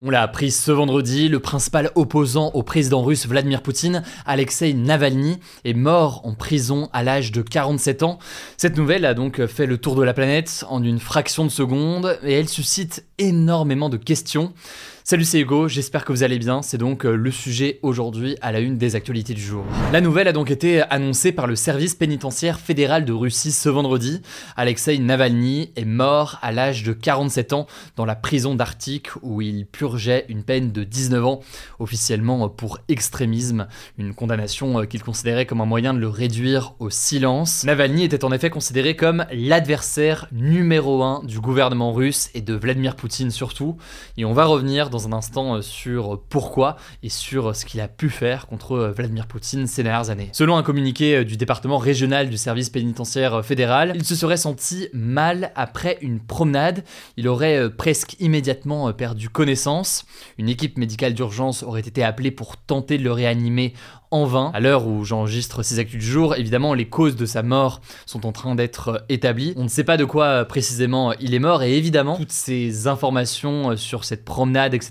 On l'a appris ce vendredi, le principal opposant au président russe Vladimir Poutine, Alexei Navalny, est mort en prison à l'âge de 47 ans. Cette nouvelle a donc fait le tour de la planète en une fraction de seconde et elle suscite énormément de questions. Salut c'est Hugo, j'espère que vous allez bien, c'est donc euh, le sujet aujourd'hui à la une des actualités du jour. La nouvelle a donc été annoncée par le service pénitentiaire fédéral de Russie ce vendredi. Alexei Navalny est mort à l'âge de 47 ans dans la prison d'Arctique où il purgeait une peine de 19 ans, officiellement pour extrémisme, une condamnation euh, qu'il considérait comme un moyen de le réduire au silence. Navalny était en effet considéré comme l'adversaire numéro un du gouvernement russe et de Vladimir Poutine surtout, et on va revenir dans un instant euh, sur pourquoi et sur ce qu'il a pu faire contre euh, Vladimir Poutine ces dernières années. Selon un communiqué euh, du département régional du service pénitentiaire fédéral, il se serait senti mal après une promenade. Il aurait presque immédiatement perdu connaissance. Une équipe médicale d'urgence aurait été appelée pour tenter de le réanimer en vain. À l'heure où j'enregistre ces actus du jour, évidemment, les causes de sa mort sont en train d'être établies. On ne sait pas de quoi précisément il est mort et évidemment, toutes ces informations sur cette promenade, etc.,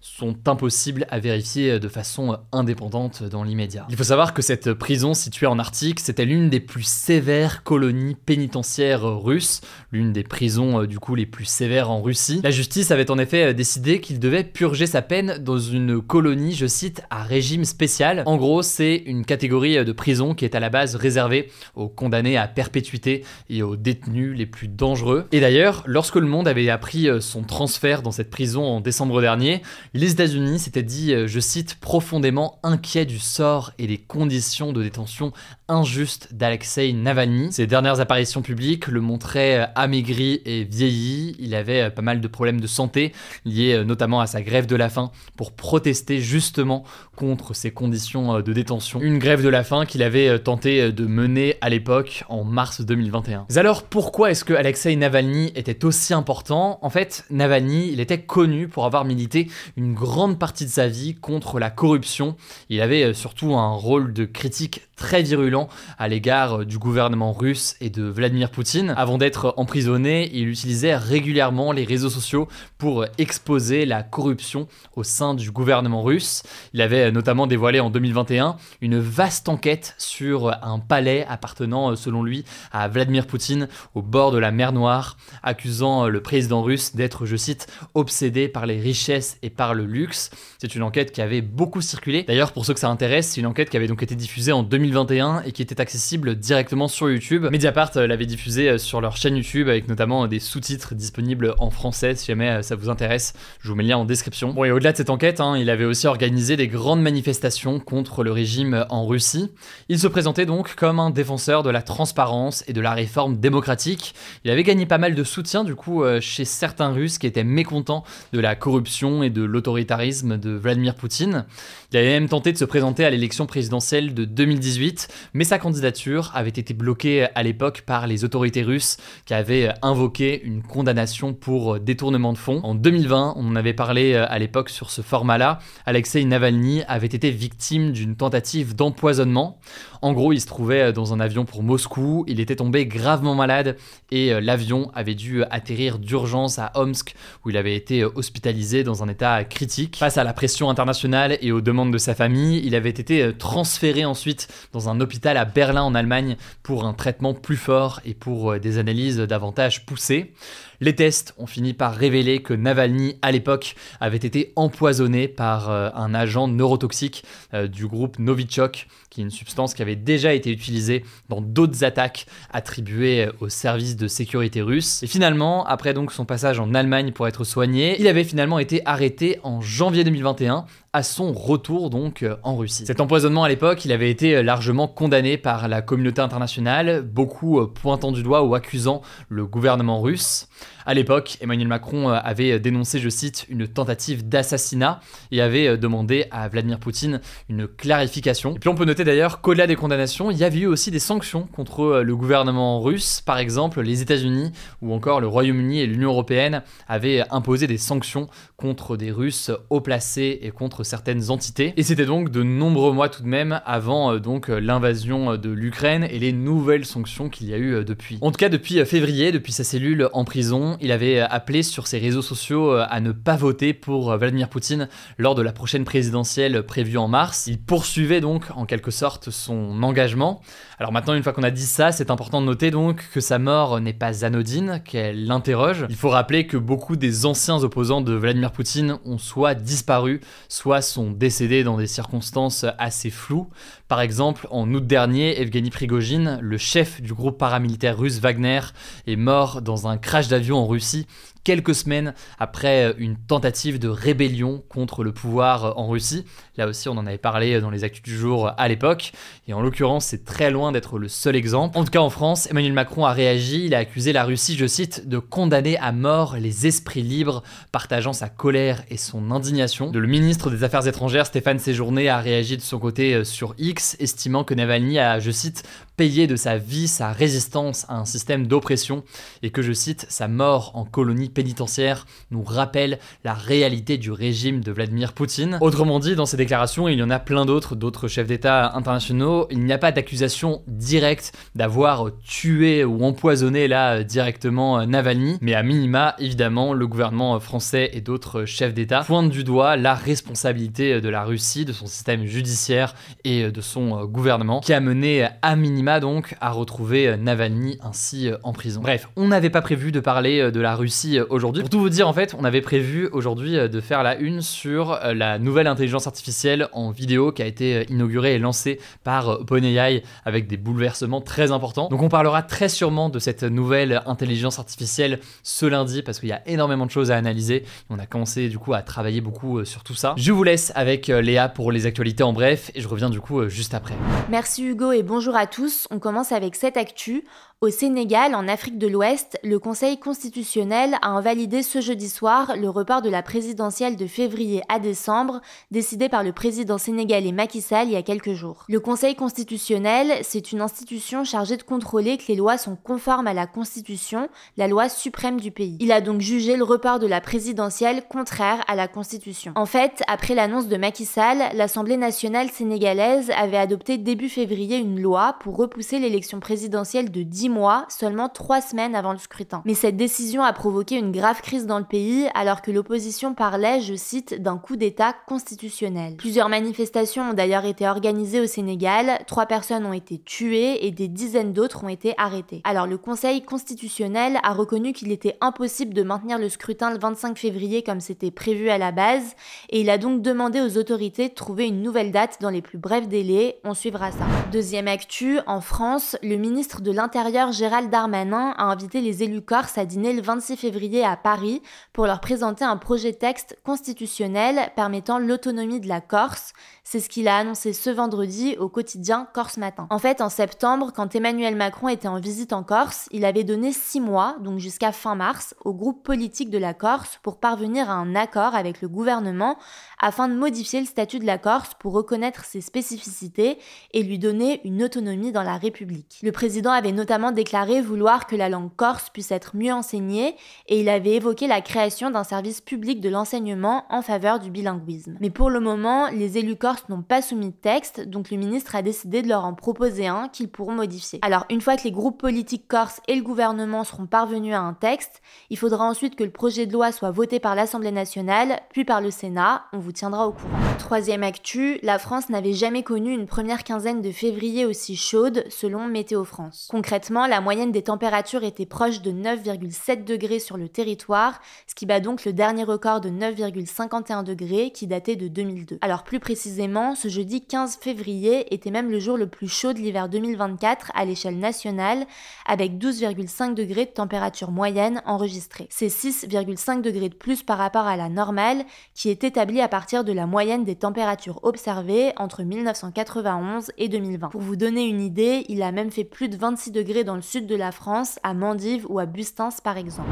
sont impossibles à vérifier de façon indépendante dans l'immédiat. Il faut savoir que cette prison située en Arctique, c'était l'une des plus sévères colonies pénitentiaires russes, l'une des prisons du coup les plus sévères en Russie. La justice avait en effet décidé qu'il devait purger sa peine dans une colonie, je cite, à régime spécial. En gros, c'est une catégorie de prison qui est à la base réservée aux condamnés à perpétuité et aux détenus les plus dangereux. Et d'ailleurs, lorsque le monde avait appris euh, son transfert dans cette prison en décembre dernier, les États-Unis s'étaient dit, euh, je cite, profondément inquiets du sort et des conditions de détention injustes d'Alexei Navalny. Ses dernières apparitions publiques le montraient euh, amaigri et vieilli. Il avait pas mal de problèmes de santé liés notamment à sa grève de la faim pour protester justement contre ces conditions euh, de détention. Une grève de la faim qu'il avait euh, tenté euh, de mener à l'époque en mars 2021. Mais alors pourquoi est-ce que Alexei Navalny était aussi important? En fait, Navalny, il était connu pour avoir milité une grande partie de sa vie contre la corruption. Il avait surtout un rôle de critique très virulent à l'égard du gouvernement russe et de Vladimir Poutine. Avant d'être emprisonné, il utilisait régulièrement les réseaux sociaux pour exposer la corruption au sein du gouvernement russe. Il avait notamment dévoilé en 2021 une vaste enquête sur un palais appartenant selon lui à Vladimir Poutine au bord de la mer Noire, accusant le président russe d'être, je cite, obsédé par les richesses et par le luxe. C'est une enquête qui avait beaucoup circulé. D'ailleurs, pour ceux que ça intéresse, c'est une enquête qui avait donc été diffusée en 2021 2021 et qui était accessible directement sur YouTube. Mediapart euh, l'avait diffusé euh, sur leur chaîne YouTube avec notamment euh, des sous-titres disponibles en français si jamais ça vous intéresse. Je vous mets le lien en description. Bon et au-delà de cette enquête, hein, il avait aussi organisé des grandes manifestations contre le régime en Russie. Il se présentait donc comme un défenseur de la transparence et de la réforme démocratique. Il avait gagné pas mal de soutien du coup chez certains Russes qui étaient mécontents de la corruption et de l'autoritarisme de Vladimir Poutine. Il avait même tenté de se présenter à l'élection présidentielle de 2018 mais sa candidature avait été bloquée à l'époque par les autorités russes qui avaient invoqué une condamnation pour détournement de fonds. En 2020, on en avait parlé à l'époque sur ce format-là, Alexei Navalny avait été victime d'une tentative d'empoisonnement. En gros, il se trouvait dans un avion pour Moscou, il était tombé gravement malade et l'avion avait dû atterrir d'urgence à Omsk où il avait été hospitalisé dans un état critique. Face à la pression internationale et aux demandes de sa famille, il avait été transféré ensuite dans un hôpital à Berlin en Allemagne pour un traitement plus fort et pour euh, des analyses davantage poussées. Les tests ont fini par révéler que Navalny, à l'époque, avait été empoisonné par euh, un agent neurotoxique euh, du groupe Novichok, qui est une substance qui avait déjà été utilisée dans d'autres attaques attribuées aux services de sécurité russes. Et finalement, après son passage en Allemagne pour être soigné, il avait finalement été arrêté en janvier 2021 à son retour donc euh, en Russie. Cet empoisonnement à l'époque, il avait été largement condamné par la communauté internationale, beaucoup pointant du doigt ou accusant le gouvernement russe. À l'époque, Emmanuel Macron euh, avait dénoncé, je cite, une tentative d'assassinat et avait euh, demandé à Vladimir Poutine une clarification. Et puis on peut noter d'ailleurs qu'au-delà des condamnations, il y avait eu aussi des sanctions contre euh, le gouvernement russe. Par exemple, les États-Unis ou encore le Royaume-Uni et l'Union européenne avaient imposé des sanctions contre des Russes haut placés et contre certaines entités. Et c'était donc de nombreux mois tout de même avant donc l'invasion de l'Ukraine et les nouvelles sanctions qu'il y a eu depuis. En tout cas, depuis février, depuis sa cellule en prison, il avait appelé sur ses réseaux sociaux à ne pas voter pour Vladimir Poutine lors de la prochaine présidentielle prévue en mars. Il poursuivait donc en quelque sorte son engagement. Alors maintenant, une fois qu'on a dit ça, c'est important de noter donc que sa mort n'est pas anodine, qu'elle l'interroge. Il faut rappeler que beaucoup des anciens opposants de Vladimir Poutine ont soit disparu, soit sont décédés dans des circonstances assez floues. Par exemple, en août dernier, Evgeny Prigogine, le chef du groupe paramilitaire russe Wagner, est mort dans un crash d'avion en Russie quelques semaines après euh, une tentative de rébellion contre le pouvoir euh, en Russie. Là aussi, on en avait parlé euh, dans les actus du jour à l'époque. Et en l'occurrence, c'est très loin d'être le seul exemple. En tout cas, en France, Emmanuel Macron a réagi. Il a accusé la Russie, je cite, de condamner à mort les esprits libres, partageant sa colère et son indignation. Le ministre des Affaires étrangères, Stéphane Séjourné, a réagi de son côté sur X, estimant que Navalny a, je cite, payé de sa vie sa résistance à un système d'oppression et que, je cite, sa mort en colonie pénitentiaire nous rappelle la réalité du régime de Vladimir Poutine. Autrement dit, dans ces déclarations, il y en a plein d'autres, d'autres chefs d'État internationaux, il n'y a pas d'accusation directe d'avoir tué ou empoisonné là directement Navalny, mais à minima, évidemment, le gouvernement français et d'autres chefs d'État pointent du doigt la responsabilité de la Russie, de son système judiciaire et de son gouvernement, qui a mené à minima donc à retrouver euh, Navalny ainsi euh, en prison. Bref, on n'avait pas prévu de parler euh, de la Russie aujourd'hui. Pour tout vous dire, en fait, on avait prévu aujourd'hui de faire la une sur la nouvelle intelligence artificielle en vidéo qui a été inaugurée et lancée par OpenAI avec des bouleversements très importants. Donc on parlera très sûrement de cette nouvelle intelligence artificielle ce lundi parce qu'il y a énormément de choses à analyser. On a commencé du coup à travailler beaucoup sur tout ça. Je vous laisse avec Léa pour les actualités en bref et je reviens du coup juste après. Merci Hugo et bonjour à tous on commence avec cette actu. Au Sénégal, en Afrique de l'Ouest, le Conseil constitutionnel a invalidé ce jeudi soir le report de la présidentielle de février à décembre, décidé par le président sénégalais Macky Sall il y a quelques jours. Le Conseil constitutionnel, c'est une institution chargée de contrôler que les lois sont conformes à la Constitution, la loi suprême du pays. Il a donc jugé le report de la présidentielle contraire à la Constitution. En fait, après l'annonce de Macky Sall, l'Assemblée nationale sénégalaise avait adopté début février une loi pour repousser l'élection présidentielle de 10 mois, seulement trois semaines avant le scrutin. Mais cette décision a provoqué une grave crise dans le pays alors que l'opposition parlait, je cite, d'un coup d'État constitutionnel. Plusieurs manifestations ont d'ailleurs été organisées au Sénégal, trois personnes ont été tuées et des dizaines d'autres ont été arrêtées. Alors le Conseil constitutionnel a reconnu qu'il était impossible de maintenir le scrutin le 25 février comme c'était prévu à la base et il a donc demandé aux autorités de trouver une nouvelle date dans les plus brefs délais. On suivra ça. Deuxième actu, en France, le ministre de l'Intérieur Gérald Darmanin a invité les élus corses à dîner le 26 février à Paris pour leur présenter un projet texte constitutionnel permettant l'autonomie de la Corse. C'est ce qu'il a annoncé ce vendredi au quotidien Corse Matin. En fait, en septembre, quand Emmanuel Macron était en visite en Corse, il avait donné six mois, donc jusqu'à fin mars, au groupe politique de la Corse pour parvenir à un accord avec le gouvernement afin de modifier le statut de la Corse pour reconnaître ses spécificités et lui donner une autonomie dans la République. Le président avait notamment déclaré vouloir que la langue corse puisse être mieux enseignée et il avait évoqué la création d'un service public de l'enseignement en faveur du bilinguisme. Mais pour le moment, les élus corses n'ont pas soumis de texte, donc le ministre a décidé de leur en proposer un qu'ils pourront modifier. Alors une fois que les groupes politiques corses et le gouvernement seront parvenus à un texte, il faudra ensuite que le projet de loi soit voté par l'Assemblée nationale, puis par le Sénat. On vous tiendra au courant. Troisième actu, la France n'avait jamais connu une première quinzaine de février aussi chaude selon Météo France. Concrètement, la moyenne des températures était proche de 9,7 degrés sur le territoire, ce qui bat donc le dernier record de 9,51 degrés qui datait de 2002. Alors plus précisément, ce jeudi 15 février était même le jour le plus chaud de l'hiver 2024 à l'échelle nationale, avec 12,5 degrés de température moyenne enregistrée. C'est 6,5 degrés de plus par rapport à la normale, qui est établie à partir de la moyenne des températures observées entre 1991 et 2020. Pour vous donner une idée, il a même fait plus de 26 degrés dans le sud de la France, à Mandive ou à Bustins par exemple.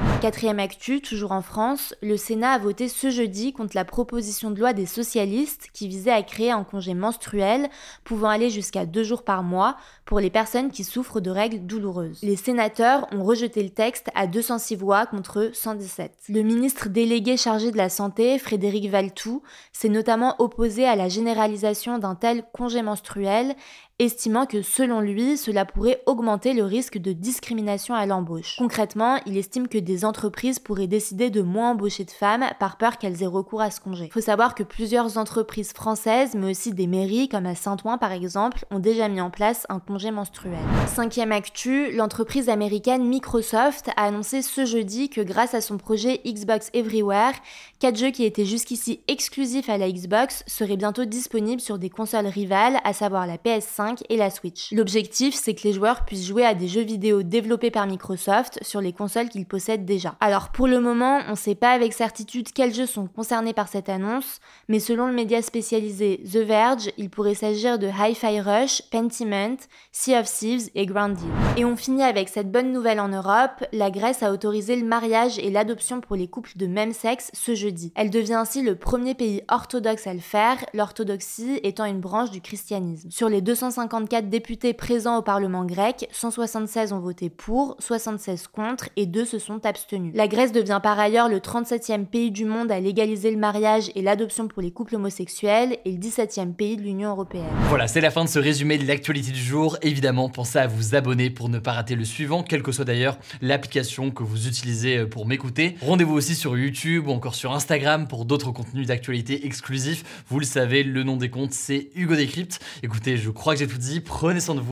Actu, toujours en France, le Sénat a voté ce jeudi contre la proposition de loi des socialistes qui visait à créer un congé menstruel pouvant aller jusqu'à deux jours par mois pour les personnes qui souffrent de règles douloureuses. Les sénateurs ont rejeté le texte à 206 voix contre 117. Le ministre délégué chargé de la Santé, Frédéric Valtou, s'est notamment opposé à la généralisation d'un tel congé menstruel estimant que selon lui, cela pourrait augmenter le risque de discrimination à l'embauche. Concrètement, il estime que des entreprises pourraient décider de moins embaucher de femmes par peur qu'elles aient recours à ce congé. Il faut savoir que plusieurs entreprises françaises, mais aussi des mairies comme à Saint-Ouen par exemple, ont déjà mis en place un congé menstruel. Cinquième actu, l'entreprise américaine Microsoft a annoncé ce jeudi que grâce à son projet Xbox Everywhere, quatre jeux qui étaient jusqu'ici exclusifs à la Xbox seraient bientôt disponibles sur des consoles rivales, à savoir la PS5 et la Switch. L'objectif, c'est que les joueurs puissent jouer à des jeux vidéo développés par Microsoft sur les consoles qu'ils possèdent déjà. Alors pour le moment, on ne sait pas avec certitude quels jeux sont concernés par cette annonce, mais selon le média spécialisé The Verge, il pourrait s'agir de Hi-Fi Rush, Pentiment, Sea of Thieves et Grounded. Et on finit avec cette bonne nouvelle en Europe, la Grèce a autorisé le mariage et l'adoption pour les couples de même sexe ce jeudi. Elle devient ainsi le premier pays orthodoxe à le faire, l'orthodoxie étant une branche du christianisme. Sur les 250 154 députés présents au Parlement grec, 176 ont voté pour, 76 contre et 2 se sont abstenus. La Grèce devient par ailleurs le 37e pays du monde à légaliser le mariage et l'adoption pour les couples homosexuels et le 17e pays de l'Union européenne. Voilà, c'est la fin de ce résumé de l'actualité du jour. Évidemment, pensez à vous abonner pour ne pas rater le suivant, quelle que soit d'ailleurs l'application que vous utilisez euh, pour m'écouter. Rendez-vous aussi sur YouTube ou encore sur Instagram pour d'autres contenus d'actualité exclusifs. Vous le savez, le nom des comptes, c'est Hugo Décrypte. Écoutez, je crois que j'ai tout dit. Prenez soin de vous.